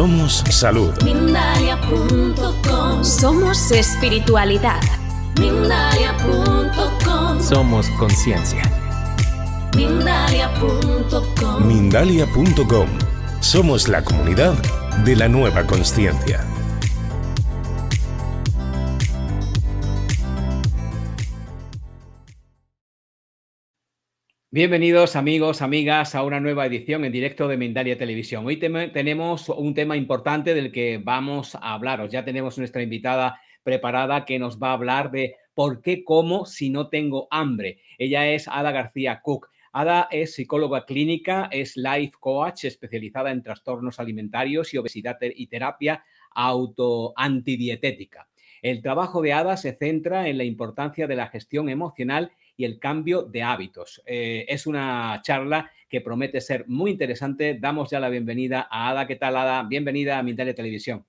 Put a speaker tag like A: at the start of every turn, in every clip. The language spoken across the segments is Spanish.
A: Somos salud.
B: Somos espiritualidad.
C: Somos conciencia.
D: Mindalia.com
A: Mindalia.com. Somos la comunidad de la nueva conciencia.
C: Bienvenidos amigos, amigas, a una nueva edición en directo de Mindalia Televisión. Hoy tenemos un tema importante del que vamos a hablaros. Ya tenemos nuestra invitada preparada que nos va a hablar de por qué como si no tengo hambre. Ella es Ada García Cook. Ada es psicóloga clínica, es life coach especializada en trastornos alimentarios y obesidad y terapia auto antidietética. El trabajo de Ada se centra en la importancia de la gestión emocional y el cambio de hábitos. Eh, es una charla que promete ser muy interesante. Damos ya la bienvenida a Ada. ¿Qué tal, Ada? Bienvenida a Mindalia Televisión.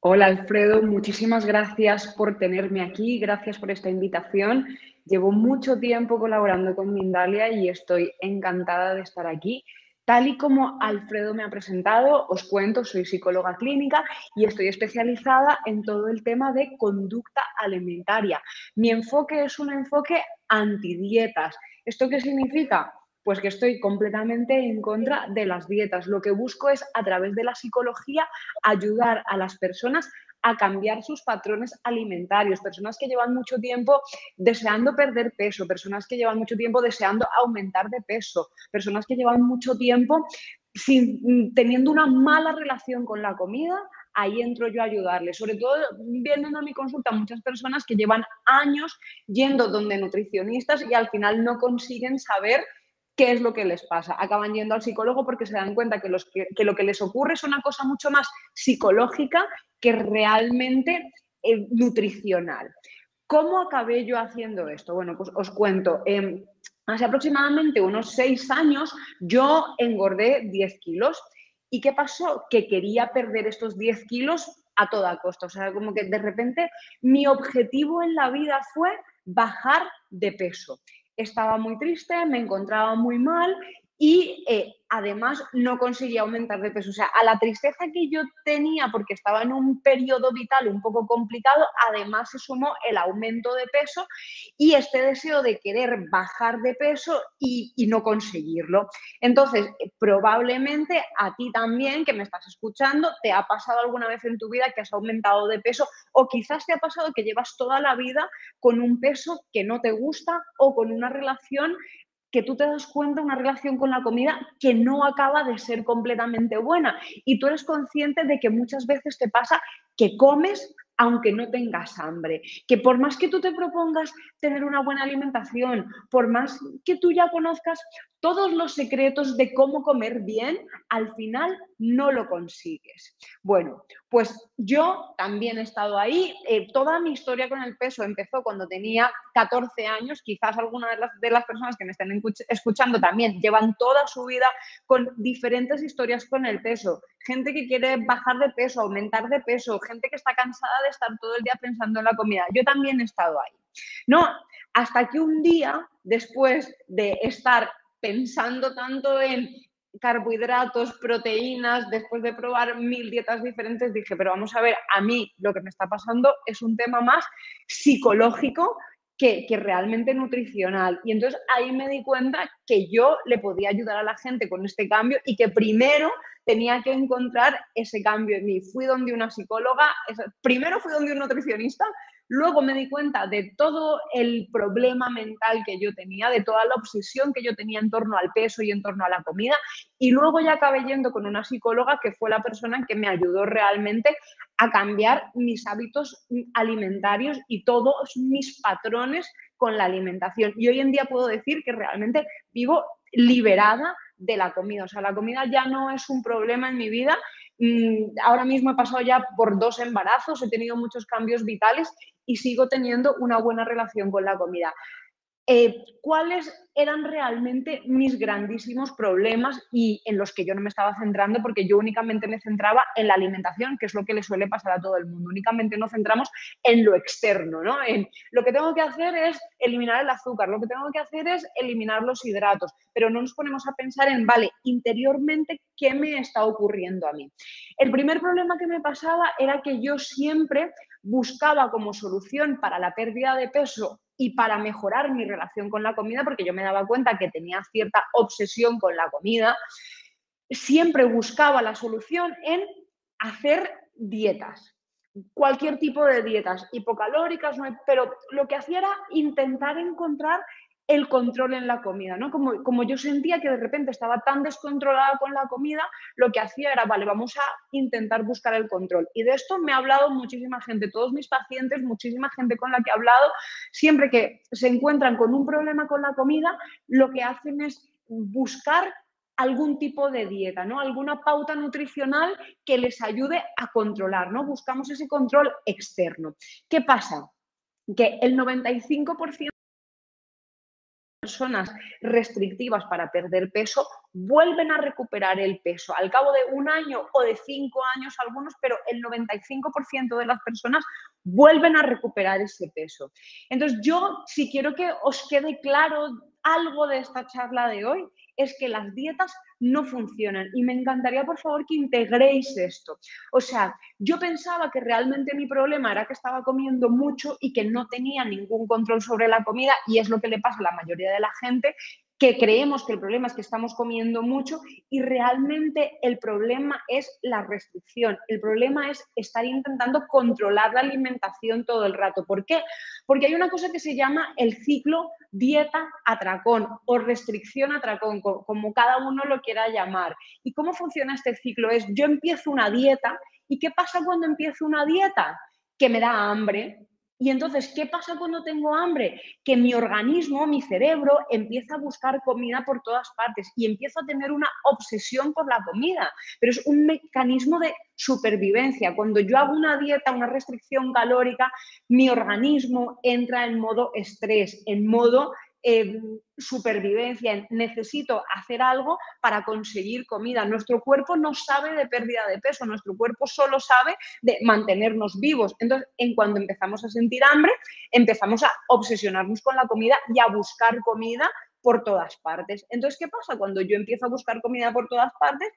E: Hola Alfredo, muchísimas gracias por tenerme aquí, gracias por esta invitación. Llevo mucho tiempo colaborando con Mindalia y estoy encantada de estar aquí. Tal y como Alfredo me ha presentado, os cuento, soy psicóloga clínica y estoy especializada en todo el tema de conducta alimentaria. Mi enfoque es un enfoque antidietas. ¿Esto qué significa? Pues que estoy completamente en contra de las dietas. Lo que busco es, a través de la psicología, ayudar a las personas a cambiar sus patrones alimentarios, personas que llevan mucho tiempo deseando perder peso, personas que llevan mucho tiempo deseando aumentar de peso, personas que llevan mucho tiempo sin, teniendo una mala relación con la comida, ahí entro yo a ayudarles. Sobre todo vienen a mi consulta muchas personas que llevan años yendo donde nutricionistas y al final no consiguen saber qué es lo que les pasa. Acaban yendo al psicólogo porque se dan cuenta que, lo que les ocurre es una cosa mucho más psicológica que realmente eh, nutricional. ¿Cómo acabé yo haciendo esto? Bueno, pues os cuento. Eh, hace aproximadamente unos seis años yo engordé 10 kilos. ¿Y qué pasó? Que quería perder estos 10 kilos a toda costa. O sea, como que de repente mi objetivo en la vida fue bajar de peso estaba muy triste, me encontraba muy mal y eh, además no conseguía aumentar de peso. O sea, a la tristeza que yo tenía porque estaba en un periodo vital un poco complicado, además se sumó el aumento de peso y este deseo de querer bajar de peso y, y no conseguirlo. Entonces, probablemente a ti también, que me estás escuchando, te ha pasado alguna vez en tu vida que has aumentado de peso o quizás te ha pasado que llevas toda la vida con un peso que no te gusta o con una relación que tú te das cuenta, una relación con la comida que no acaba de ser completamente buena. Y tú eres consciente de que muchas veces te pasa que comes aunque no tengas hambre, que por más que tú te propongas tener una buena alimentación, por más que tú ya conozcas todos los secretos de cómo comer bien, al final no lo consigues. Bueno, pues yo también he estado ahí. Eh, toda mi historia con el peso empezó cuando tenía 14 años. Quizás algunas de las, personas que me estén escuchando también llevan toda su vida con diferentes historias con el peso. Gente que quiere bajar de peso, aumentar de peso, gente que está cansada de estar todo el día pensando en la comida. Yo también he estado ahí. No, hasta que un día, después de estar pensando tanto en carbohidratos, proteínas, después de probar mil dietas diferentes, dije, pero vamos a ver, a mí lo que me está pasando es un tema más psicológico que, que, realmente nutricional. Y entonces ahí me di cuenta que yo le podía ayudar a la gente con este cambio y que primero tenía que encontrar ese cambio en mí. Fui donde una psicóloga, primero fui donde un nutricionista, luego me di cuenta de todo el problema mental que yo tenía, de toda la obsesión que yo tenía en torno al peso y en torno a la comida, y luego ya acabé yendo con una psicóloga que fue la persona que me ayudó realmente a cambiar mis hábitos alimentarios y todos mis patrones con la alimentación. Y hoy en día puedo decir que realmente vivo liberada de la comida. O sea, la comida ya no es un problema en mi vida. Ahora mismo he pasado ya por dos embarazos, he tenido muchos cambios vitales y sigo teniendo una buena relación con la comida. eh, cuáles eran realmente mis grandísimos problemas y en los que yo no me estaba centrando porque yo únicamente me centraba en la alimentación, que es lo que le suele pasar a todo el mundo. Únicamente nos centramos en lo externo, ¿no? En lo que tengo que hacer es eliminar el azúcar, lo que tengo que hacer es eliminar los hidratos, pero no nos ponemos a pensar en, vale, interiormente, ¿qué me está ocurriendo a mí? El primer problema que me pasaba era que yo siempre buscaba como solución para la pérdida de peso y para mejorar mi relación con la comida, porque yo me daba cuenta que tenía cierta obsesión con la comida, siempre buscaba la solución en hacer dietas. Cualquier tipo de dietas, hipocalóricas, pero lo que hacía era intentar encontrar el control en la comida, ¿no? Como, como yo sentía que de repente estaba tan descontrolada con la comida, lo que hacía era, vale, vamos a intentar buscar el control. Y de esto me ha hablado muchísima gente, todos mis pacientes, muchísima gente con la que he hablado, siempre que se encuentran con un problema con la comida, lo que hacen es buscar algún tipo de dieta, ¿no? Alguna pauta nutricional que les ayude a controlar, ¿no? Buscamos ese control externo. ¿Qué pasa? Que el 95% personas restrictivas para perder peso vuelven a recuperar el peso al cabo de un año o de cinco años algunos, pero el 95% de las personas vuelven a recuperar ese peso. Entonces yo, si quiero que os quede claro algo de esta charla de hoy, es que las dietas no funcionan y me encantaría por favor que integréis esto. O sea, yo pensaba que realmente mi problema era que estaba comiendo mucho y que no tenía ningún control sobre la comida y es lo que le pasa a la mayoría de la gente que creemos que el problema es que estamos comiendo mucho y realmente el problema es la restricción. El problema es estar intentando controlar la alimentación todo el rato. ¿Por qué? Porque hay una cosa que se llama el ciclo dieta-atracón o restricción-atracón, como cada uno lo quiera llamar. ¿Y cómo funciona este ciclo? Es yo empiezo una dieta y ¿qué pasa cuando empiezo una dieta? Que me da hambre, y entonces, ¿qué pasa cuando tengo hambre? Que mi organismo, mi cerebro, empieza a buscar comida por todas partes y empiezo a tener una obsesión por la comida. Pero es un mecanismo de supervivencia. Cuando yo hago una dieta, una restricción calórica, mi organismo entra en modo estrés, en modo supervivencia, necesito hacer algo para conseguir comida. Nuestro cuerpo no sabe de pérdida de peso, nuestro cuerpo solo sabe de mantenernos vivos. Entonces, en cuando empezamos a sentir hambre, empezamos a obsesionarnos con la comida y a buscar comida por todas partes. Entonces, ¿qué pasa? Cuando yo empiezo a buscar comida por todas partes,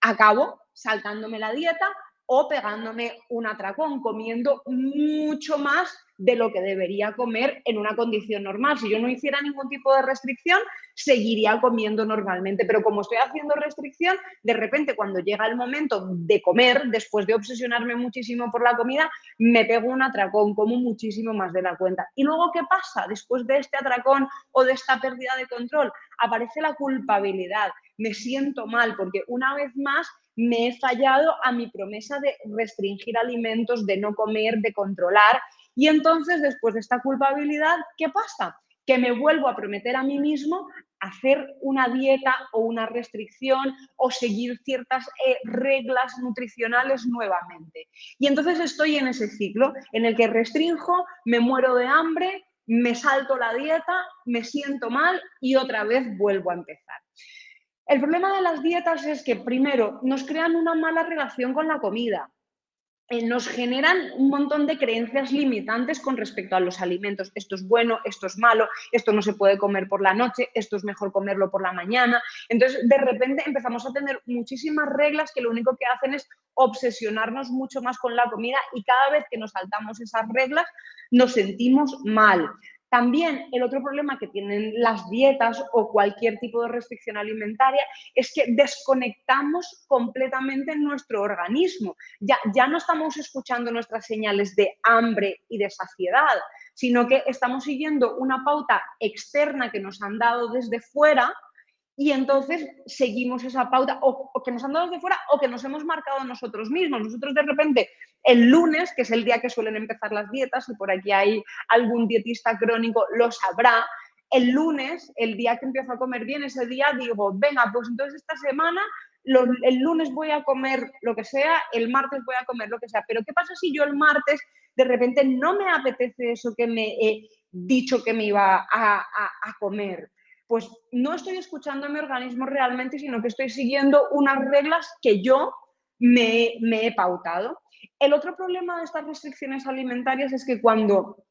E: acabo saltándome la dieta o pegándome un atracón, comiendo mucho más de lo que debería comer en una condición normal. Si yo no hiciera ningún tipo de restricción, seguiría comiendo normalmente. Pero como estoy haciendo restricción, de repente cuando llega el momento de comer, después de obsesionarme muchísimo por la comida, me pego un atracón, como muchísimo más de la cuenta. Y luego, ¿qué pasa? Después de este atracón o de esta pérdida de control, aparece la culpabilidad. Me siento mal porque una vez más me he fallado a mi promesa de restringir alimentos, de no comer, de controlar y entonces, después de esta culpabilidad, ¿qué pasa? Que me vuelvo a prometer a mí mismo hacer una dieta o una restricción o seguir ciertas eh, reglas nutricionales nuevamente. Y entonces estoy en ese ciclo en el que restringo, me muero de hambre, me salto la dieta, me siento mal y otra vez vuelvo a empezar. El problema de las dietas es que, primero, nos crean una mala relación con la comida. Eh, nos generan un montón de creencias limitantes con respecto a los alimentos. Esto es bueno, esto es malo, esto no se puede comer por la noche, esto es mejor comerlo por la mañana. Entonces, de repente empezamos a tener muchísimas reglas que lo único que hacen es obsesionarnos mucho más con la comida y cada vez que nos saltamos esas reglas nos sentimos mal. También el otro problema que tienen las dietas o cualquier tipo de restricción alimentaria es que desconectamos completamente nuestro organismo. Ya, ya no estamos escuchando nuestras señales de hambre y de saciedad, sino que estamos siguiendo una pauta externa que nos han dado desde fuera y entonces seguimos esa pauta o, que nos han dado desde fuera o que nos hemos marcado nosotros mismos. Nosotros de repente el lunes, que es el día que suelen empezar las dietas, y por aquí hay algún dietista crónico, lo sabrá, el lunes, el día que empiezo a comer bien, ese día digo, venga, pues entonces esta semana el lunes voy a comer lo que sea, el martes voy a comer lo que sea. Pero ¿qué pasa si yo el martes de repente no me apetece eso que me, eh, dicho que me iba a, comer? Pues no estoy escuchando a mi organismo realmente, sino que estoy siguiendo unas reglas que yo me, he pautado. El otro problema de estas restricciones alimentarias es que cuando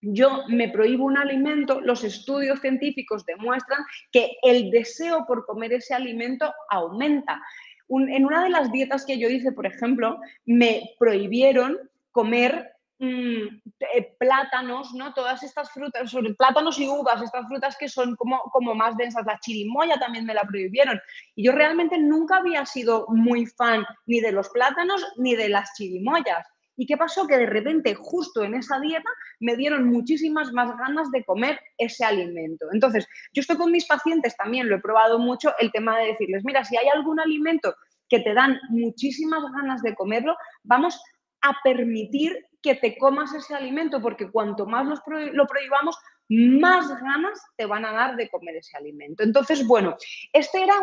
E: yo me prohíbo un alimento, los estudios científicos demuestran que el deseo por comer ese alimento aumenta. en una de las dietas que yo hice, por ejemplo, me prohibieron comer mm, eh, plátanos, ¿no? Todas estas frutas, sobre plátanos y uvas, estas frutas que son como, como más densas, la chirimoya también me la prohibieron. Y yo realmente nunca había sido muy fan ni de los plátanos ni de las chirimoyas. ¿Y qué pasó? Que de repente, justo en esa dieta, me dieron muchísimas más ganas de comer ese alimento. Entonces, yo estoy con mis pacientes también, lo he probado mucho, el tema de decirles, mira, si hay algún alimento que te dan muchísimas ganas de comerlo, vamos a permitir que te comas ese alimento, porque cuanto más lo prohibamos, más ganas te van a dar de comer ese alimento. Entonces, bueno, este era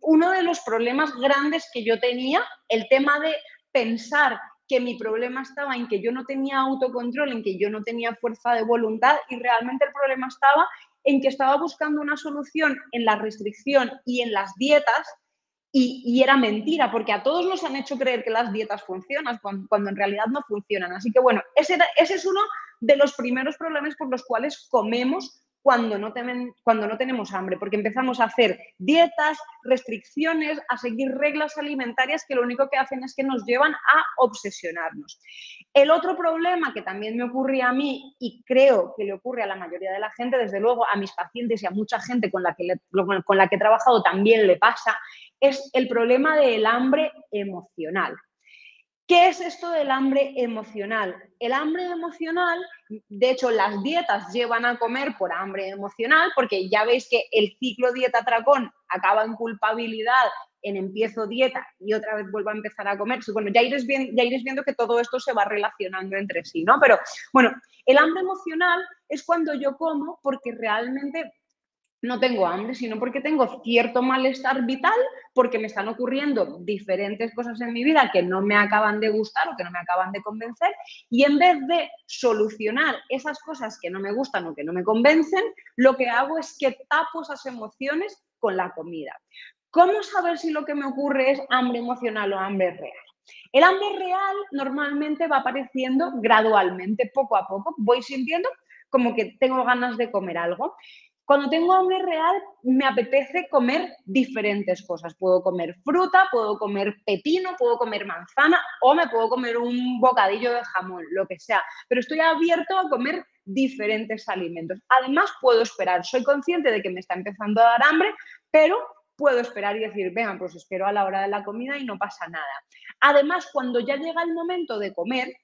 E: uno de los problemas grandes que yo tenía, el tema de pensar que mi problema estaba en que yo no tenía autocontrol, en que yo no tenía fuerza de voluntad y realmente el problema estaba en que estaba buscando una solución en la restricción y en las dietas y, era mentira, porque a todos nos han hecho creer que las dietas funcionan cuando, en realidad no funcionan. Así que bueno, ese, ese es uno de los primeros problemas por los cuales comemos cuando no, cuando no tenemos hambre, porque empezamos a hacer dietas, restricciones, a seguir reglas alimentarias que lo único que hacen es que nos llevan a obsesionarnos. El otro problema que también me ocurría a mí y creo que le ocurre a la mayoría de la gente, desde luego a mis pacientes y a mucha gente con la que, con la que he trabajado también le pasa, es el problema del hambre emocional. ¿Qué es esto del hambre emocional? El hambre emocional, de hecho, las dietas llevan a comer por hambre emocional, porque ya veis que el ciclo dieta-tracón acaba en culpabilidad, en empiezo dieta y otra vez vuelvo a empezar a comer. Bueno, ya iréis, ya iréis viendo que todo esto se va relacionando entre sí, ¿no? Pero bueno, el hambre emocional es cuando yo como porque realmente no tengo hambre, sino porque tengo cierto malestar vital, porque me están ocurriendo diferentes cosas en mi vida que no me acaban de gustar o que no me acaban de convencer, y en vez de solucionar esas cosas que no me gustan o que no me convencen, lo que hago es que tapo esas emociones con la comida. ¿Cómo saber si lo que me ocurre es hambre emocional o hambre real? El hambre real normalmente va apareciendo gradualmente, poco a poco. Voy sintiendo como que tengo ganas de comer algo. Cuando tengo hambre real, me apetece comer diferentes cosas. Puedo comer fruta, puedo comer pepino, puedo comer manzana o me puedo comer un bocadillo de jamón, lo que sea. Pero estoy abierto a comer diferentes alimentos. Además, puedo esperar. Soy consciente de que me está empezando a dar hambre, pero puedo esperar y decir, venga, pues espero a la hora de la comida y no pasa nada. Además, cuando ya llega el momento de comer,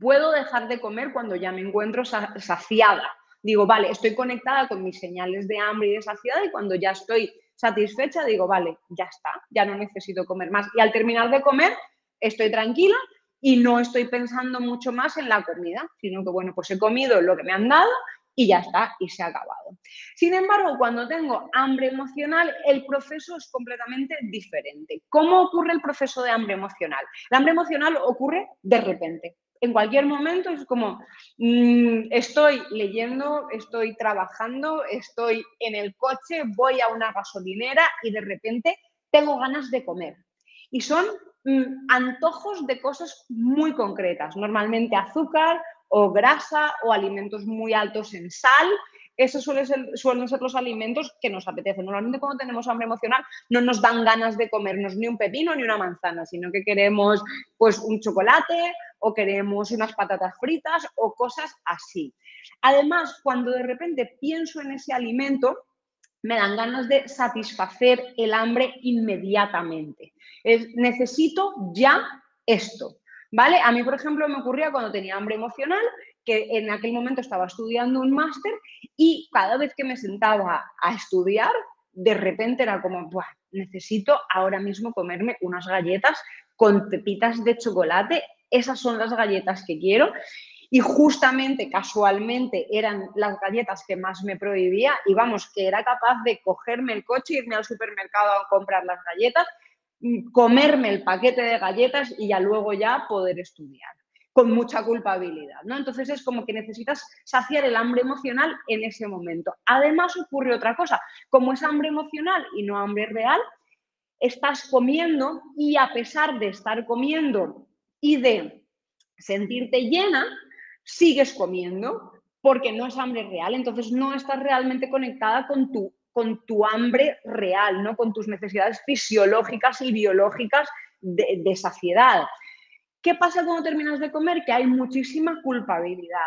E: puedo dejar de comer cuando ya me encuentro saciada digo, vale, estoy conectada con mis señales de hambre y de saciedad y cuando ya estoy satisfecha digo, vale, ya está, ya no necesito comer más. Y al terminar de comer estoy tranquila y no estoy pensando mucho más en la comida, sino que, bueno, pues he comido lo que me han dado y ya está, y se ha acabado. Sin embargo, cuando tengo hambre emocional, el proceso es completamente diferente. ¿Cómo ocurre el proceso de hambre emocional? El hambre emocional ocurre de repente en cualquier momento es como, mm, estoy leyendo, estoy trabajando, estoy en el coche, voy a una gasolinera y de repente tengo ganas de comer. Y son mm, antojos de cosas muy concretas, normalmente azúcar o grasa o alimentos muy altos en sal esos suelen ser, los alimentos que nos apetecen. Normalmente cuando tenemos hambre emocional no nos dan ganas de comernos ni un pepino ni una manzana, sino que queremos pues un chocolate o queremos unas patatas fritas o cosas así. Además, cuando de repente pienso en ese alimento, me dan ganas de satisfacer el hambre inmediatamente. necesito ya esto. ¿Vale? A mí, por ejemplo, me ocurría cuando tenía hambre emocional, que en aquel momento estaba estudiando un máster y cada vez que me sentaba a estudiar, de repente era como, necesito ahora mismo comerme unas galletas con pepitas de chocolate, esas son las galletas que quiero. Y justamente, casualmente, eran las galletas que más me prohibía y vamos, que era capaz de cogerme el coche, irme al supermercado a comprar las galletas, mm, comerme el paquete de galletas y ya luego ya poder estudiar. con mucha culpabilidad, ¿no? Entonces es como que necesitas saciar el hambre emocional en ese momento. Además ocurre otra cosa, como es hambre emocional y no hambre real, estás comiendo y a pesar de estar comiendo y de sentirte llena, sigues comiendo porque no es hambre real, entonces no estás realmente conectada con tu, con tu hambre real, ¿no? con tus necesidades fisiológicas y biológicas de, de saciedad. ¿Qué pasa cuando terminas de comer? Que hay muchísima culpabilidad.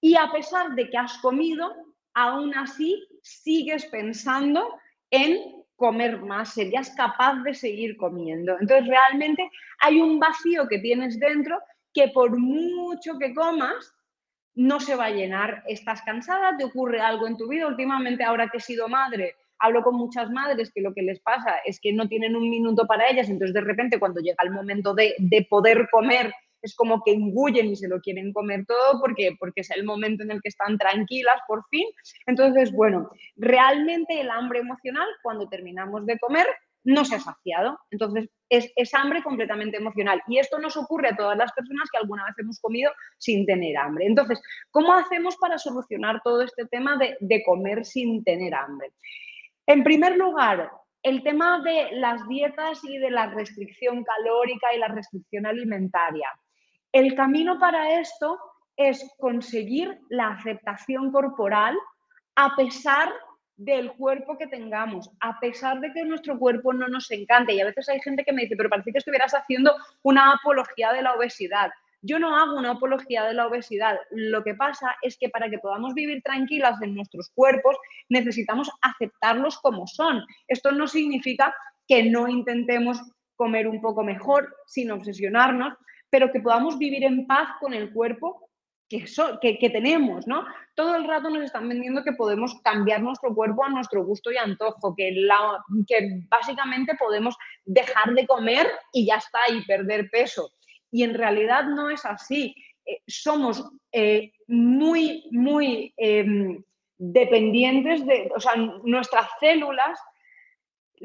E: Y a pesar de que has comido, aún así sigues pensando en comer más, serías capaz de seguir comiendo. Entonces, realmente hay un vacío que tienes dentro que por mucho que comas, no se va a llenar. Estás cansada, te ocurre algo en tu vida. Últimamente, ahora que he sido madre, hablo con muchas madres que lo que les pasa es que no tienen un minuto para ellas, entonces de repente cuando llega el momento de, poder comer es como que engullen y se lo quieren comer todo porque, porque es el momento en el que están tranquilas por fin. Entonces, bueno, realmente el hambre emocional cuando terminamos de comer no se ha saciado. Entonces, es, es, hambre completamente emocional. Y esto nos ocurre a todas las personas que alguna vez hemos comido sin tener hambre. Entonces, ¿cómo hacemos para solucionar todo este tema de, de comer sin tener hambre? En primer lugar, el tema de las dietas y de la restricción calórica y la restricción alimentaria. El camino para esto es conseguir la aceptación corporal a pesar del cuerpo que tengamos, a pesar de que nuestro cuerpo no nos encante. Y a veces hay gente que me dice, pero parece que estuvieras haciendo una apología de la obesidad. Yo no hago una apología de la obesidad. Lo que pasa es que para que podamos vivir tranquilas en nuestros cuerpos necesitamos aceptarlos como son. Esto no significa que no intentemos comer un poco mejor sin obsesionarnos, pero que podamos vivir en paz con el cuerpo que, tenemos, ¿no? Todo el rato nos están vendiendo que podemos cambiar nuestro cuerpo a nuestro gusto y antojo, que básicamente podemos dejar de comer y ya está, y perder peso y en realidad no es así. Eh, somos eh, muy, muy em, dependientes de, o sea, nuestras células,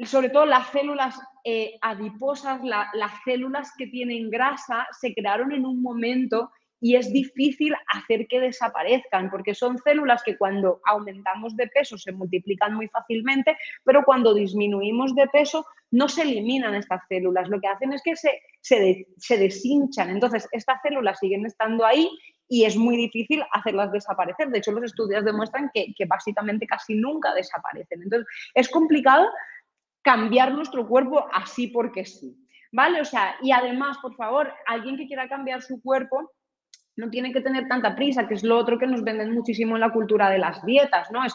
E: sobre todo las células eh, adiposas, las células que tienen grasa, se crearon en un momento y es difícil hacer que desaparezcan, porque son células que cuando aumentamos de peso se multiplican muy fácilmente, pero cuando disminuimos de peso no se eliminan estas células, lo que hacen es que se, se, deshinchan. Entonces, estas células siguen estando ahí y es muy difícil hacerlas desaparecer. De hecho, los estudios demuestran que, que básicamente casi nunca desaparecen. Entonces, es complicado cambiar nuestro cuerpo así porque sí. ¿Vale? O sea, y además, por favor, alguien que quiera cambiar su cuerpo, no tiene que tener tanta prisa, que es lo otro que nos venden muchísimo en la cultura de las dietas, ¿no? Es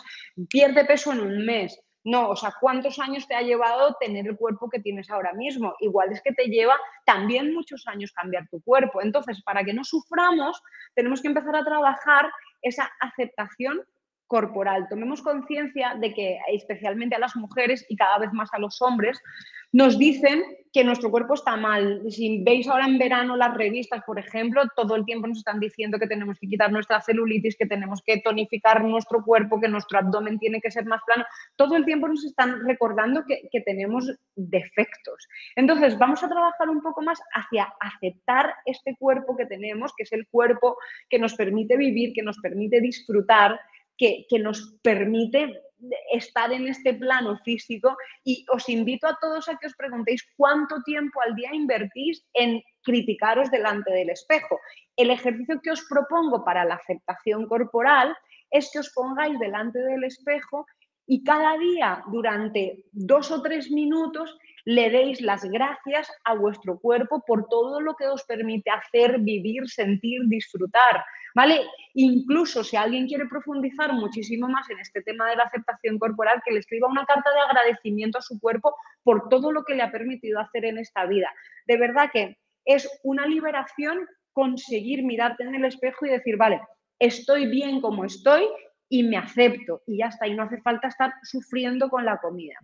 E: pierde peso en un mes. No, o sea, ¿cuántos años te ha llevado tener el cuerpo que tienes ahora mismo? Igual es que te lleva también muchos años cambiar tu cuerpo. Entonces, para que no suframos, tenemos que empezar a trabajar esa aceptación corporal. Tomemos conciencia de que especialmente a las mujeres y cada vez más a los hombres nos dicen que nuestro cuerpo está mal. Si veis ahora en verano las revistas, por ejemplo, todo el tiempo nos están diciendo que tenemos que quitar nuestra celulitis, que tenemos que tonificar nuestro cuerpo, que nuestro abdomen tiene que ser más plano. Todo el tiempo nos están recordando que, que tenemos defectos. Entonces, vamos a trabajar un poco más hacia aceptar este cuerpo que tenemos, que es el cuerpo que nos permite vivir, que nos permite disfrutar que, nos permite estar en este plano físico y os invito a todos a que os preguntéis cuánto tiempo al día invertís en criticaros delante del espejo. El ejercicio que os propongo para la aceptación corporal es que os pongáis delante del espejo y cada día durante dos o tres minutos le deis las gracias a vuestro cuerpo por todo lo que os permite hacer, vivir, sentir, disfrutar. ¿vale? Incluso si alguien quiere profundizar muchísimo más en este tema de la aceptación corporal, que le escriba una carta de agradecimiento a su cuerpo por todo lo que le ha permitido hacer en esta vida. De verdad que es una liberación conseguir mirarte en el espejo y decir, vale, estoy bien como estoy y me acepto y ya está, y no hace falta estar sufriendo con la comida.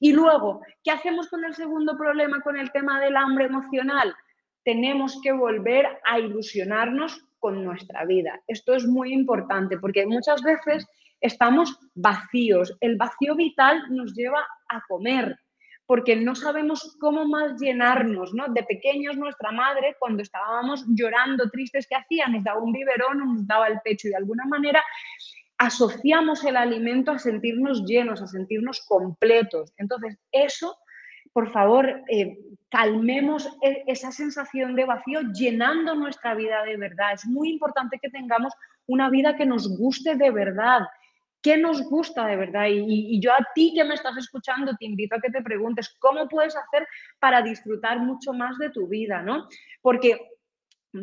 E: Y luego, ¿qué hacemos con el segundo problema, con el tema del hambre emocional? Tenemos que volver a ilusionarnos con nuestra vida. Esto es muy importante porque muchas veces estamos vacíos. El vacío vital nos lleva a comer. porque no sabemos cómo más llenarnos, ¿no? De pequeños nuestra madre, cuando estábamos llorando, tristes, ¿qué hacía? Nos daba un biberón, nos daba el pecho y de alguna manera asociamos el alimento a sentirnos llenos, a sentirnos completos. Entonces, eso, por favor, eh, calmemos e, esa sensación de vacío llenando nuestra vida de verdad. Es muy importante que tengamos una vida que nos guste de verdad, ¿Qué nos gusta de verdad? Y, yo a ti que me estás escuchando te invito a que te preguntes cómo puedes hacer para disfrutar mucho más de tu vida, ¿no? Porque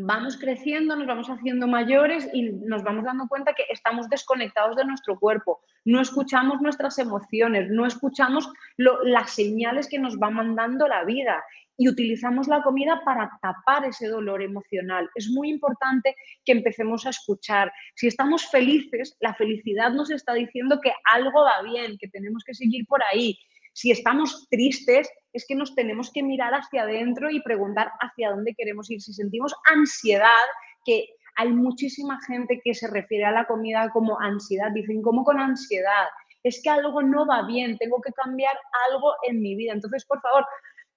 E: vamos creciendo, nos vamos haciendo mayores y nos vamos dando cuenta que estamos desconectados de nuestro cuerpo, no escuchamos nuestras emociones, no escuchamos las señales que nos va mandando la vida y utilizamos la comida para tapar ese dolor emocional. Es muy importante que empecemos a escuchar. Si estamos felices, la felicidad nos está diciendo que algo va bien, que tenemos que seguir por ahí. Si estamos tristes, es que nos tenemos que mirar hacia adentro y preguntar hacia dónde queremos ir. Si sentimos ansiedad, que hay muchísima gente que se refiere a la comida como ansiedad, dicen, ¿cómo con ansiedad? Es que algo no va bien, tengo que cambiar algo en mi vida. Entonces, por favor,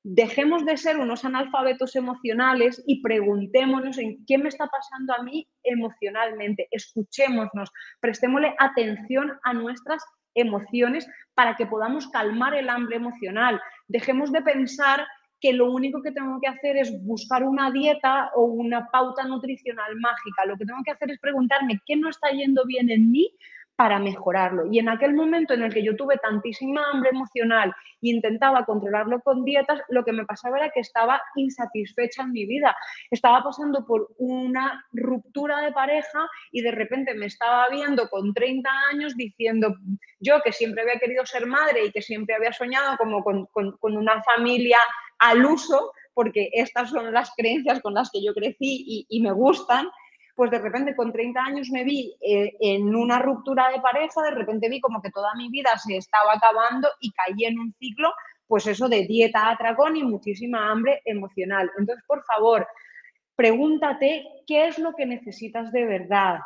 E: dejemos de ser unos analfabetos emocionales y preguntémonos en qué me está pasando a mí emocionalmente. Escuchémonos, prestémosle atención a nuestras emociones para que podamos calmar el hambre emocional. Dejemos de pensar que lo único que tengo que hacer es buscar una dieta o una pauta nutricional mágica. Lo que tengo que hacer es preguntarme qué no está yendo bien en mí para mejorarlo. Y en aquel momento en el que yo tuve tantísima hambre emocional e intentaba controlarlo con dietas, lo que me pasaba era que estaba insatisfecha en mi vida. Estaba pasando por una ruptura de pareja y de repente me estaba viendo con 30 años diciendo, yo que siempre había querido ser madre y que siempre había soñado como con, una familia al uso, porque estas son las creencias con las que yo crecí y, y me gustan, pues de repente con 30 años me vi eh, en una ruptura de pareja, de repente vi como que toda mi vida se estaba acabando y caí en un ciclo, pues eso de dieta, atracón y muchísima hambre emocional. Entonces, por favor, pregúntate qué es lo que necesitas de verdad,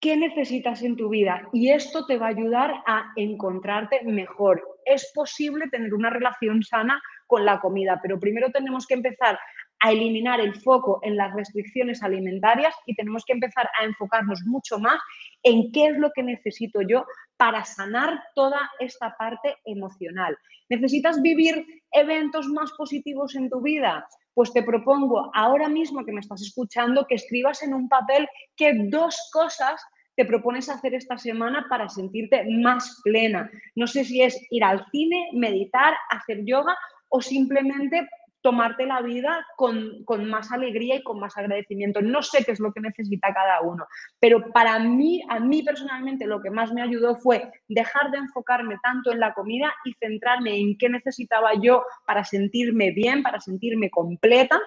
E: qué necesitas en tu vida y esto te va a ayudar a encontrarte mejor. Es posible tener una relación sana con la comida, pero primero tenemos que empezar a eliminar el foco en las restricciones alimentarias y tenemos que empezar a enfocarnos mucho más en qué es lo que necesito yo para sanar toda esta parte emocional. ¿Necesitas vivir eventos más positivos en tu vida? Pues te propongo ahora mismo que me estás escuchando que escribas en un papel qué dos cosas te propones hacer esta semana para sentirte más plena. No sé si es ir al cine, meditar, hacer yoga o simplemente tomarte la vida con, más alegría y con más agradecimiento. No sé qué es lo que necesita cada uno, pero para mí, a mí personalmente, lo que más me ayudó fue dejar de enfocarme tanto en la comida y centrarme en qué necesitaba yo para sentirme bien, para sentirme completa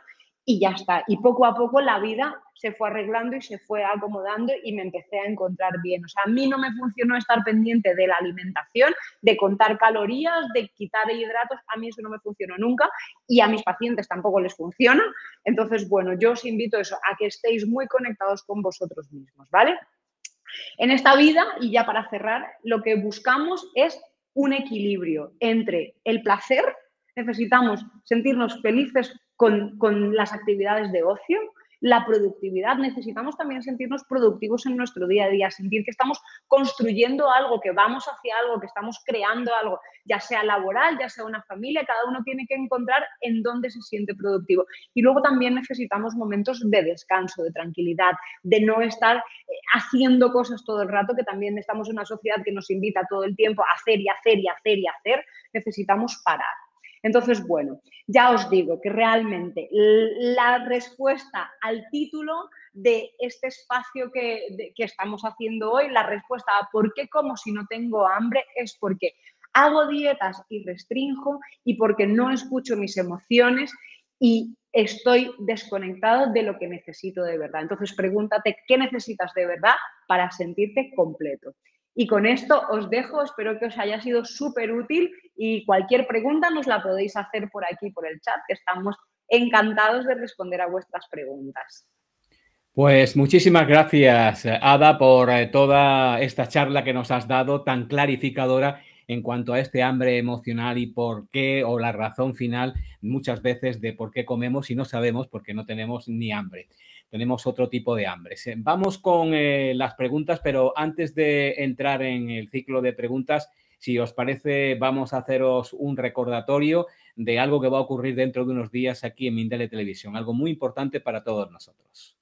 E: y ya está. Y poco a poco la vida se fue arreglando y se fue acomodando y me empecé a encontrar bien. O sea, a mí no me funcionó estar pendiente de la alimentación, de contar calorías, de quitar hidratos, a mí eso no me funcionó nunca y a mis pacientes tampoco les funciona. Entonces, bueno, yo os invito eso, a que estéis muy conectados con vosotros mismos, ¿vale? En esta vida, y ya para cerrar, lo que buscamos es un equilibrio entre el placer, necesitamos sentirnos felices con, las actividades de ocio, la productividad. Necesitamos también sentirnos productivos en nuestro día a día, sentir que estamos construyendo algo, que vamos hacia algo, que estamos creando algo, ya sea laboral, ya sea una familia, cada uno tiene que encontrar en dónde se siente productivo. Y luego también necesitamos momentos de descanso, de tranquilidad, de no estar eh, haciendo cosas todo el rato, que también estamos en una sociedad que nos invita todo el tiempo a hacer y hacer y hacer y hacer. Necesitamos parar. Entonces, bueno, ya os digo que realmente la respuesta al título de este espacio que, estamos haciendo hoy, la respuesta a por qué como si no tengo hambre es porque hago dietas y restringo y porque no escucho mis emociones y estoy desconectado de lo que necesito de verdad. Entonces pregúntate qué necesitas de verdad para sentirte completo. Y con esto os dejo, espero que os haya sido súper útil y cualquier pregunta nos la podéis hacer por aquí, por el chat, que estamos encantados de responder a vuestras preguntas.
C: Pues muchísimas gracias, Ada, por eh, toda esta charla que nos has dado tan clarificadora en cuanto a este hambre emocional y por qué, o la razón final muchas veces de por qué comemos y no sabemos porque no tenemos ni hambre. Tenemos otro tipo de hambre. Vamos con eh, las preguntas, pero antes de entrar en el ciclo de preguntas, si os parece, vamos a haceros un recordatorio de algo que va a ocurrir dentro de unos días aquí en Mindele Televisión, algo muy importante para todos nosotros.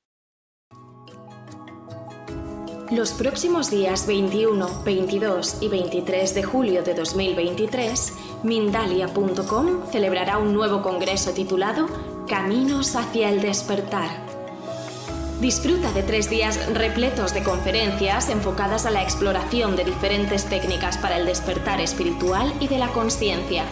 B: Los próximos días 21, 22 y 23 de julio de 2023, Mindalia.com celebrará un nuevo congreso titulado Caminos hacia el despertar. Disfruta de tres días repletos de conferencias enfocadas a la exploración de diferentes técnicas para el despertar espiritual y de la conciencia.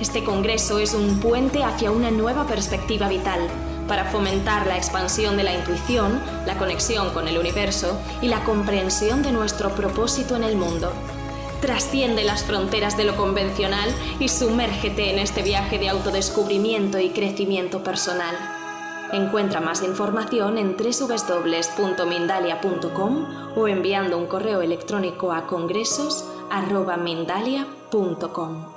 B: Este congreso es un puente hacia una nueva perspectiva vital para fomentar la expansión de la intuición, la conexión con el universo y la comprensión de nuestro propósito en el mundo. Trasciende las fronteras de lo convencional y sumérgete en este viaje de autodescubrimiento y crecimiento personal. Encuentra más información en www.mindalia.com o enviando un correo electrónico a congresos.mindalia.com.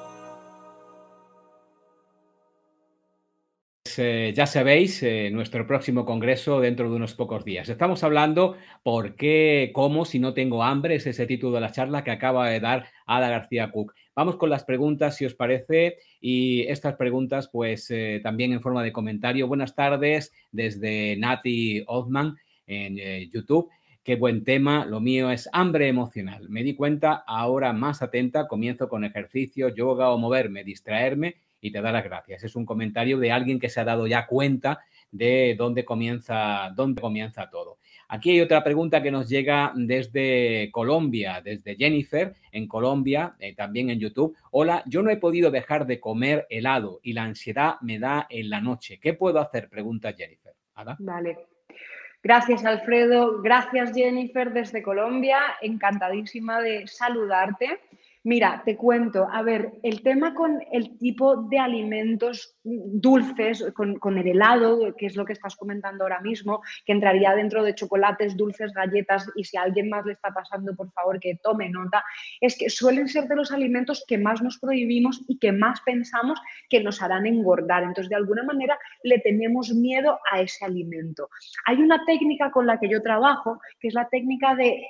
C: Eh, ya sabéis, eh, nuestro próximo congreso dentro de unos pocos días. Estamos hablando por qué, cómo, si no tengo hambre, es ese título de la charla que acaba de dar Ada García Cook. Vamos con las preguntas, si os parece, y estas preguntas, pues eh, también en forma de comentario. Buenas tardes desde Nati Othman en YouTube. Qué buen tema. Lo mío es hambre emocional. Me di cuenta ahora más atenta. Comienzo con ejercicio, yoga o moverme, distraerme y te da las gracias. Es un comentario de alguien que se ha dado ya cuenta de dónde comienza, dónde comienza todo. Aquí hay otra pregunta que nos llega desde Colombia, desde Jennifer, en Colombia, eh, también en YouTube. Hola, yo no he podido dejar de comer helado y la ansiedad me da en la noche. ¿Qué puedo hacer? Pregunta Jennifer.
E: Vale. Gracias, Alfredo. Gracias, Jennifer, desde Colombia. Encantadísima de saludarte. Mira, te cuento, a ver, el tema con el tipo de alimentos dulces, con, el helado, que es lo que estás comentando ahora mismo, que entraría dentro de chocolates, dulces, galletas, y si a alguien más le está pasando, por favor, que tome nota, es que suelen ser de los alimentos que más nos prohibimos y que más pensamos que nos harán engordar. Entonces, de alguna manera, le tenemos miedo a ese alimento. Hay una técnica con la que yo trabajo, que es la técnica de,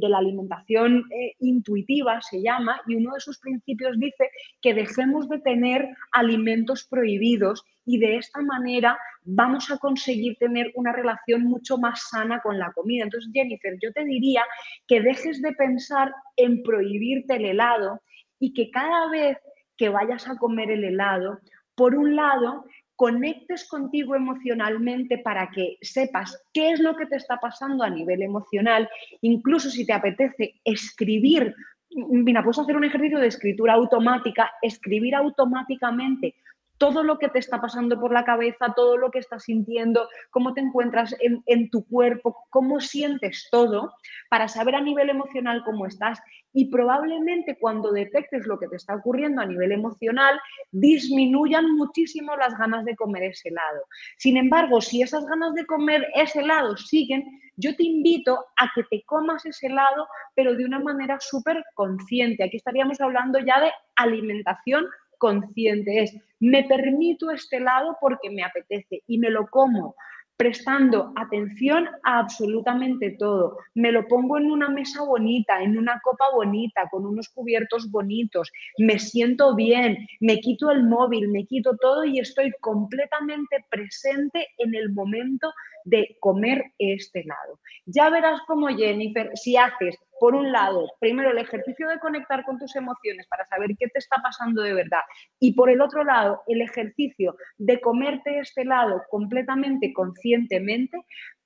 E: la alimentación eh, intuitiva, se llama, y uno de sus principios dice que dejemos de tener alimentos prohibidos y de esta manera vamos a conseguir tener una relación mucho más sana con la comida. Entonces, Jennifer, yo te diría que dejes de pensar en prohibirte el helado y que cada vez que vayas a comer el helado, por un lado, conectes contigo emocionalmente para que sepas qué es lo que te está pasando a nivel emocional, incluso si te apetece escribir mira, puedes hacer un ejercicio de escritura automática, escribir automáticamente todo lo que te está pasando por la cabeza, todo lo que estás sintiendo, cómo te encuentras en, tu cuerpo, cómo sientes todo, para saber a nivel emocional cómo estás. Y probablemente cuando detectes lo que te está ocurriendo a nivel emocional, disminuyan muchísimo las ganas de comer ese helado. Sin embargo, si esas ganas de comer ese helado siguen, yo te invito a que te comas ese helado, pero de una manera súper consciente. Aquí estaríamos hablando ya de alimentación consciente, es me permito este helado porque me apetece y me lo como prestando atención a absolutamente todo. Me lo pongo en una mesa bonita, en una copa bonita, con unos cubiertos bonitos, me siento bien, me quito el móvil, me quito todo y estoy completamente presente en el momento de comer este helado. Ya verás como Jennifer, si haces por un lado, primero el ejercicio de conectar con tus emociones para saber qué te está pasando de verdad y por el otro lado, el ejercicio de comerte este helado completamente conscientemente,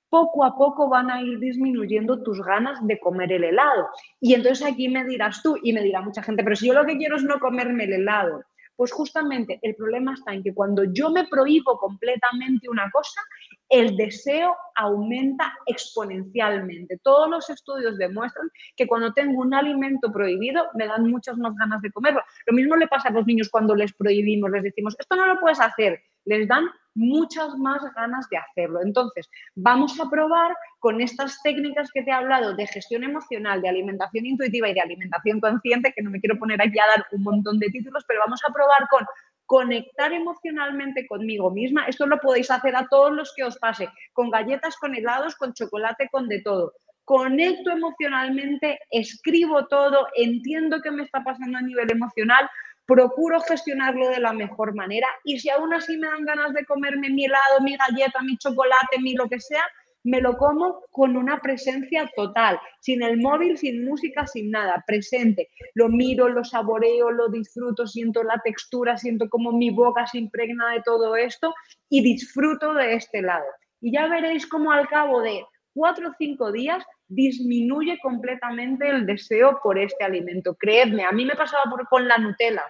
E: poco a poco van a ir disminuyendo tus ganas de comer el helado. Y entonces aquí me dirás tú y me dirá mucha gente, pero si yo lo que quiero es no comerme el helado. Pues justamente el problema está en que cuando yo me prohíbo completamente una cosa, el deseo aumenta exponencialmente. Todos los estudios demuestran que cuando tengo un alimento prohibido me dan muchas más ganas de comerlo. Lo mismo le pasa a los niños cuando les prohibimos, les decimos, esto no lo puedes hacer, les dan muchas más ganas de hacerlo. Entonces, vamos a probar con estas técnicas que te he hablado de gestión emocional, de alimentación intuitiva y de alimentación consciente, que no me quiero poner aquí a dar un montón de títulos, pero vamos a probar con conectar emocionalmente conmigo misma. Esto lo podéis hacer a todos los que os pase, con galletas, con helados, con chocolate, con de todo. Conecto emocionalmente, escribo todo, entiendo qué me está pasando a nivel emocional, procuro gestionarlo de la mejor manera y si aún así me dan ganas de comerme mi helado, mi galleta, mi chocolate, mi lo que sea, me lo como con una presencia total, sin el móvil, sin música, sin nada, presente. Lo miro, lo saboreo, lo disfruto, siento la textura, siento como mi boca se impregna de todo esto y disfruto de este lado. Y ya veréis cómo al cabo de cuatro o cinco días disminuye completamente el deseo por este alimento. Creedme, a mí me pasaba por, con la Nutella.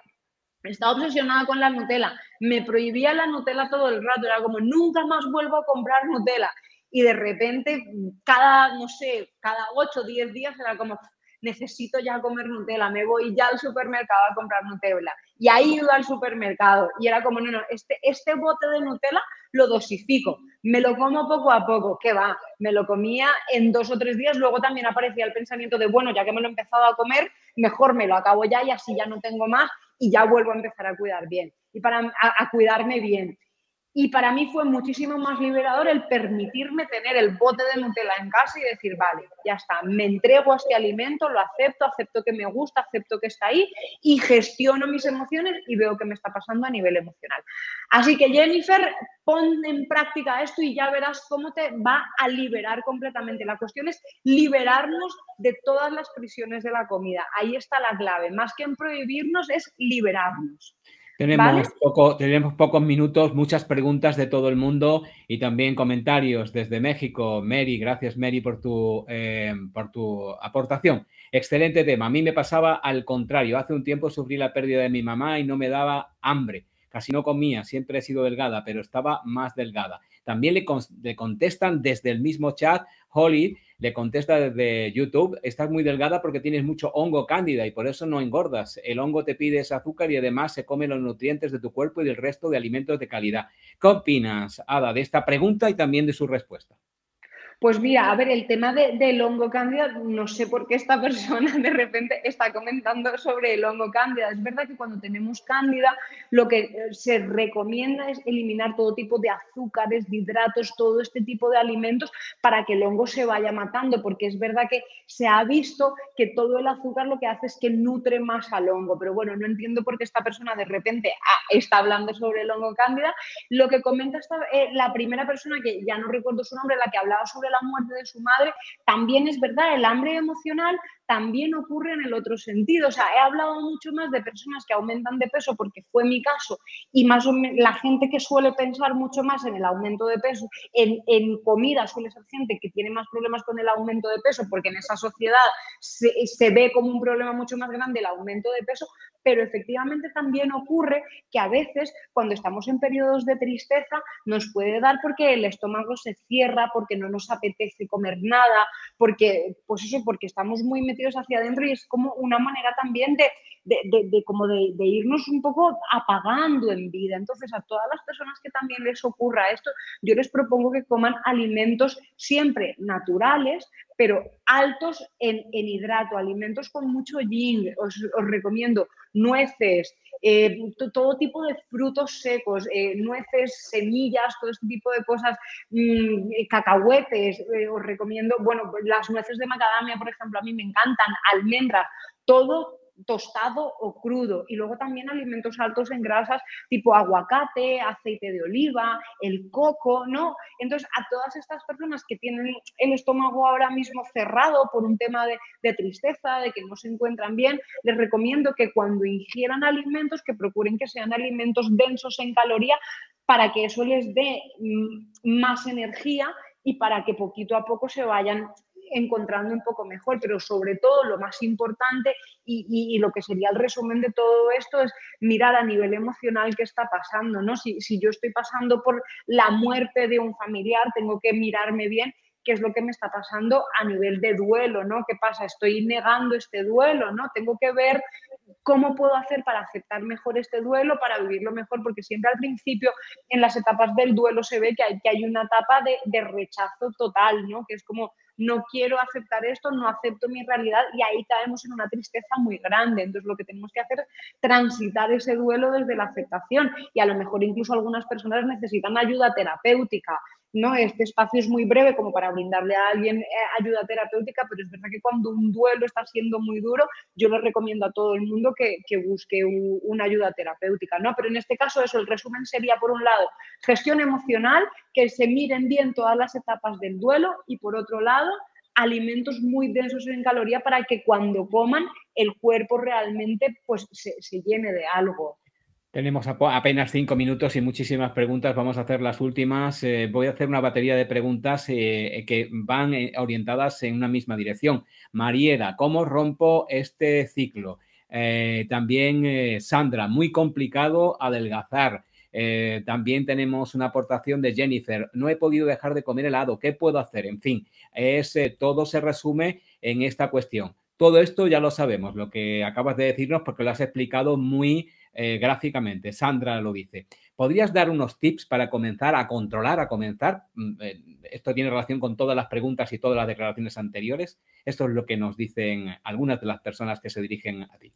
E: Estaba obsesionada con la Nutella. Me prohibía la Nutella todo el rato. Era como, nunca más vuelvo a comprar Nutella y de repente cada, no sé, cada 8 o 10 días era como, necesito ya comer Nutella, me voy ya al supermercado a comprar Nutella. Y ahí iba al supermercado y era como, no, no, este, este bote de Nutella lo dosifico, me lo como poco a poco, ¿qué va? Me lo comía en dos o tres días, luego también aparecía el pensamiento de, bueno, ya que me lo he empezado a comer, mejor me lo acabo ya y así ya no tengo más y ya vuelvo a empezar a cuidar bien y para a cuidarme bien. Y para mí fue muchísimo más liberador el permitirme tener el bote de Nutella en casa y decir, vale, ya está, me entrego a este alimento, lo acepto, acepto que me gusta, acepto que está ahí y gestiono mis emociones y veo qué me está pasando a nivel emocional. Así que Jennifer, pon en práctica esto y ya verás cómo te va a liberar completamente. La cuestión es liberarnos de todas las prisiones de la comida. Ahí está la clave. Más que en prohibirnos es liberarnos.
C: Tenemos, poco, tenemos pocos minutos, muchas preguntas de todo el mundo y también comentarios desde México. Mary, gracias Mary por tu, eh, por tu aportación. Excelente tema. A mí me pasaba al contrario. Hace un tiempo sufrí la pérdida de mi mamá y no me daba hambre. Casi no comía, siempre he sido delgada, pero estaba más delgada. También le, le contestan desde el mismo chat, Holly, le contesta desde YouTube, estás muy delgada porque tienes mucho hongo cándida y por eso no engordas. El hongo te pide ese azúcar y además se come los nutrientes de tu cuerpo y del resto de alimentos de calidad. ¿Qué opinas, Ada, de esta pregunta y también de su respuesta?
E: Pues mira, a ver, el tema de, del hongo cándida, no sé por qué esta persona de repente está comentando sobre el hongo cándida. Es verdad que cuando tenemos cándida, lo que eh, se recomienda es eliminar todo tipo de azúcares, de hidratos, todo este tipo de alimentos para que el hongo se vaya matando, porque es verdad que se ha visto que todo el azúcar lo que hace es que nutre más al hongo. Pero bueno, no entiendo por qué esta persona de repente ah, está hablando sobre el hongo cándida. Lo que comenta esta, eh, la primera persona, que ya no recuerdo su nombre, la que hablaba sobre la muerte de su madre, también es verdad, el hambre emocional también ocurre en el otro sentido. O sea, he hablado mucho más de personas que aumentan de peso porque fue mi caso y más o menos la gente que suele pensar mucho más en el aumento de peso, en, en comida suele ser gente que tiene más problemas con el aumento de peso porque en esa sociedad se, se ve como un problema mucho más grande el aumento de peso, pero efectivamente también ocurre que a veces cuando estamos en periodos de tristeza nos puede dar porque el estómago se cierra, porque no nos apetece comer nada, porque pues eso, porque estamos muy hacia adentro y es como una manera también de, de, como de, irnos un poco apagando en vida. Entonces, a todas las personas que también les ocurra esto, yo les propongo que coman alimentos siempre naturales, pero altos en, hidrato, alimentos con mucho yin. Os, recomiendo nueces, eh, todo tipo de frutos secos, eh, nueces, semillas, todo este tipo de cosas, mm, cacahuetes. Eh, os recomiendo, bueno, las nueces de macadamia, por ejemplo, a mí me encantan, almendras, todo tostado o crudo. Y luego también alimentos altos en grasas tipo aguacate, aceite de oliva, el coco, ¿no? Entonces, a todas estas personas que tienen el estómago ahora mismo cerrado por un tema de, tristeza, de que no se encuentran bien, les recomiendo que cuando ingieran alimentos, que procuren que sean alimentos densos en caloría para que eso les dé mm, más energía y para que poquito a poco se vayan encontrando un poco mejor, pero sobre todo lo más importante y, lo que sería el resumen de todo esto es mirar a nivel emocional qué está pasando, ¿no? Si, si yo estoy pasando por la muerte de un familiar, tengo que mirarme bien qué es lo que me está pasando a nivel de duelo, ¿no? ¿Qué pasa? Estoy negando este duelo, ¿no? Tengo que ver cómo puedo hacer para aceptar mejor este duelo, para vivirlo mejor, porque siempre al principio en las etapas del duelo se ve que hay, que hay una etapa de, de rechazo total, ¿no? Que es como no quiero aceptar esto, no acepto mi realidad y ahí caemos en una tristeza muy grande. Entonces lo que tenemos que hacer es transitar ese duelo desde la aceptación y a lo mejor incluso algunas personas necesitan ayuda terapéutica. ¿No? Este espacio es muy breve como para brindarle a alguien eh, ayuda terapéutica, pero es verdad que cuando un duelo está siendo muy duro, yo le recomiendo a todo el mundo que, busque una ayuda terapéutica, ¿no? Pero en este caso eso, el resumen sería por un lado gestión emocional, que se miren bien todas las etapas del duelo y por otro lado alimentos muy densos en caloría para que cuando coman el cuerpo realmente pues se, llene de algo.
C: Tenemos apenas cinco minutos y muchísimas preguntas. Vamos a hacer las últimas. Eh, voy a hacer una batería de preguntas eh, que van eh, orientadas en una misma dirección. Mariela, ¿cómo rompo este ciclo? también Sandra, muy complicado adelgazar. Eh, también tenemos una aportación de Jennifer. No he podido dejar de comer helado. ¿Qué puedo hacer? En fin, eh, todo se resume en esta cuestión. Todo esto ya lo sabemos, lo que acabas de decirnos, porque lo has explicado muy eh, gráficamente. Sandra lo dice. ¿Podrías dar unos tips para comenzar a controlar, a comenzar? Mm, esto tiene relación con todas las preguntas y todas las declaraciones anteriores. Esto es lo que nos dicen algunas de las personas que se dirigen a ti.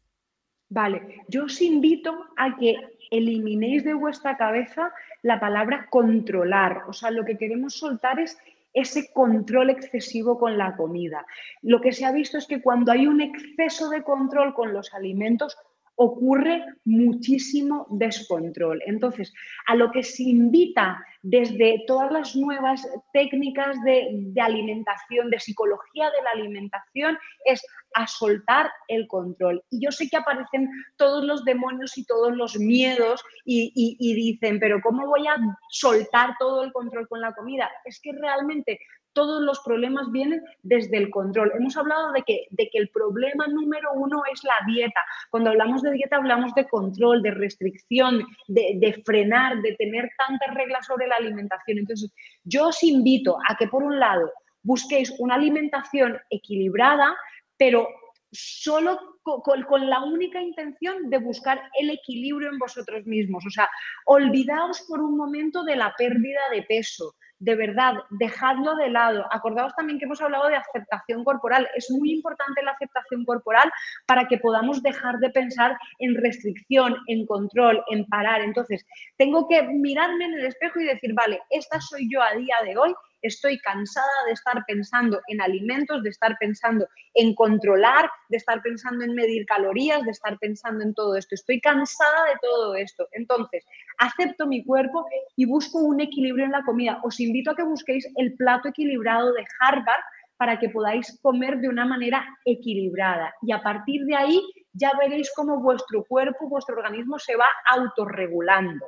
E: Vale, yo os invito a que eliminéis de vuestra cabeza la palabra controlar. O sea, lo que queremos soltar es ese control excesivo con la comida. Lo que se ha visto es que cuando hay un exceso de control con los alimentos, ocurre muchísimo descontrol. Entonces, a lo que se invita desde todas las nuevas técnicas de, alimentación, de psicología de la alimentación, es a soltar el control. Y yo sé que aparecen todos los demonios y todos los miedos y, dicen, pero ¿cómo voy a soltar todo el control con la comida? Es que realmente todos los problemas vienen desde el control. Hemos hablado de que, de que el problema número uno es la dieta. Cuando hablamos de dieta hablamos de control, de restricción, de, de frenar, de tener tantas reglas sobre la alimentación. Entonces, yo os invito a que por un lado busquéis una alimentación equilibrada, pero solo con, la única intención de buscar el equilibrio en vosotros mismos. O sea, olvidaos por un momento de la pérdida de peso. De verdad, dejadlo de lado. Acordaos también que hemos hablado de aceptación corporal. Es muy importante la aceptación corporal para que podamos dejar de pensar en restricción, en control, en parar. Entonces, tengo que mirarme en el espejo y decir, vale, esta soy yo a día de hoy estoy cansada de estar pensando en alimentos, de estar pensando en controlar, de estar pensando en medir calorías, de estar pensando en todo esto. Estoy cansada de todo esto. Entonces, acepto mi cuerpo y busco un equilibrio en la comida. Os invito a que busquéis el plato equilibrado de Harvard para que podáis comer de una manera equilibrada. Y a partir de ahí ya veréis cómo vuestro cuerpo, vuestro organismo se va autorregulando.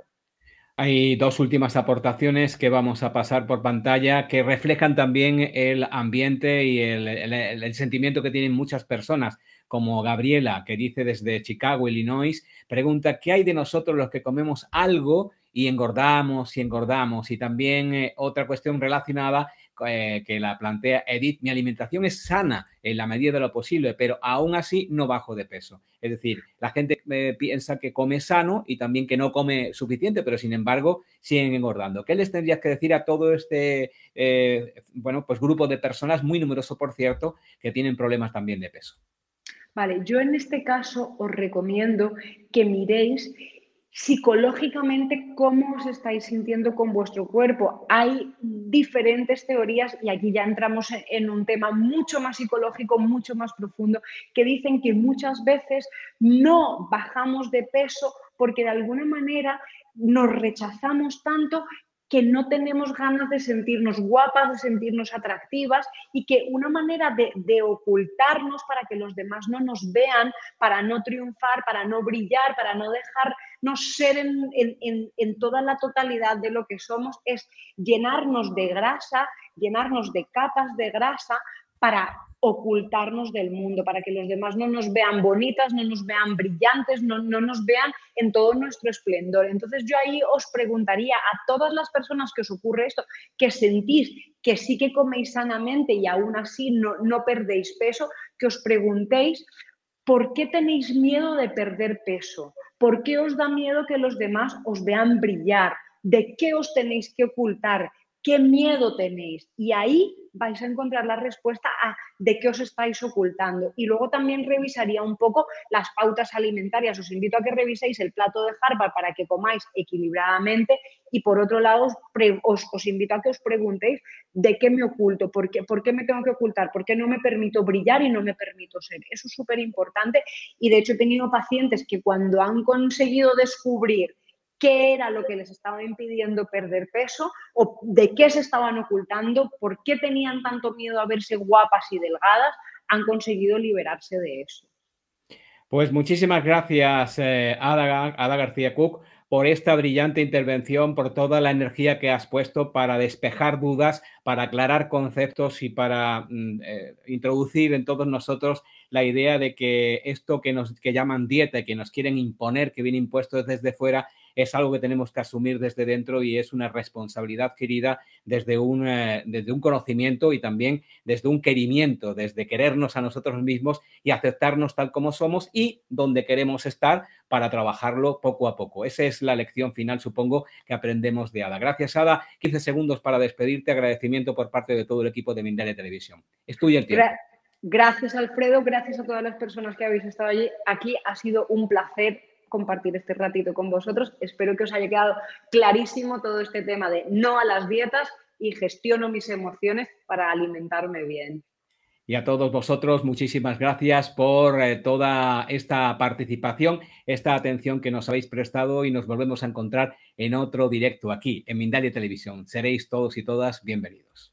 C: Hay dos últimas aportaciones que vamos a pasar por pantalla que reflejan también el ambiente y el, sentimiento que tienen muchas personas, como Gabriela, que dice desde Chicago, Illinois, pregunta, ¿qué hay de nosotros los que comemos algo y engordamos y engordamos? Y también eh, otra cuestión relacionada eh, que la plantea Edith, mi alimentación es sana en la medida de lo posible, pero aún así no bajo de peso. Es decir, la gente eh, piensa que come sano y también que no come suficiente, pero sin embargo siguen engordando. ¿Qué les tendrías que decir a todo este, eh, bueno, pues grupo de personas, muy numeroso por cierto, que tienen problemas también de peso?
E: Vale, yo en este caso os recomiendo que miréis psicológicamente cómo os estáis sintiendo con vuestro cuerpo. Hay diferentes teorías y aquí ya entramos en un tema mucho más psicológico, mucho más profundo, que dicen que muchas veces no bajamos de peso porque de alguna manera nos rechazamos tanto que no tenemos ganas de sentirnos guapas, de sentirnos atractivas y que una manera de, ocultarnos para que los demás no nos vean, para no triunfar, para no brillar, para no dejarnos ser en toda la totalidad de lo que somos, es llenarnos de grasa, llenarnos de capas de grasa para ocultarnos del mundo, para que los demás no nos vean bonitas, no nos vean brillantes, no, no, nos vean en todo nuestro esplendor. Entonces yo ahí os preguntaría a todas las personas que os ocurre esto, que sentís que sí que coméis sanamente y aún así no, no perdéis peso, que os preguntéis por qué tenéis miedo de perder peso, por qué os da miedo que los demás os vean brillar, de qué os tenéis que ocultar, qué miedo tenéis. Y ahí vais a encontrar la respuesta a de qué os estáis ocultando. Y luego también revisaría un poco las pautas alimentarias. Os invito a que reviséis el plato de Harvard para que comáis equilibradamente. Y por otro lado, os, os, invito a que os preguntéis de qué me oculto, ¿Por qué, por qué me tengo que ocultar, por qué no me permito brillar y no me permito ser. Eso es súper importante. Y de hecho he tenido pacientes que cuando han conseguido descubrir qué era lo que les estaba impidiendo perder peso o de qué se estaban ocultando, por qué tenían tanto miedo a verse guapas y delgadas, han conseguido liberarse de eso.
C: Pues muchísimas gracias, eh, Ada, García Cook, por esta brillante intervención, por toda la energía que has puesto para despejar dudas, para aclarar conceptos y para mm, eh, introducir en todos nosotros la idea de que esto que nos que llaman dieta y que nos quieren imponer, que viene impuesto desde fuera, es algo que tenemos que asumir desde dentro y es una responsabilidad adquirida desde un, eh, desde un conocimiento y también desde un querimiento, desde querernos a nosotros mismos y aceptarnos tal como somos y donde queremos estar para trabajarlo poco a poco. Esa es la lección final, supongo, que aprendemos de Ada. Gracias, Ada. 15 segundos para despedirte. Agradecimiento por parte de todo el equipo de Mindalia Televisión. Es el tiempo.
E: Gracias, Alfredo. Gracias a todas las personas que habéis estado allí. Aquí ha sido un placer compartir este ratito con vosotros. Espero que os haya quedado clarísimo todo este tema de no a las dietas y gestiono mis emociones para alimentarme bien.
C: Y a todos vosotros, muchísimas gracias por eh, toda esta participación, esta atención que nos habéis prestado y nos volvemos a encontrar en otro directo aquí en Mindalia Televisión. Seréis todos y todas bienvenidos.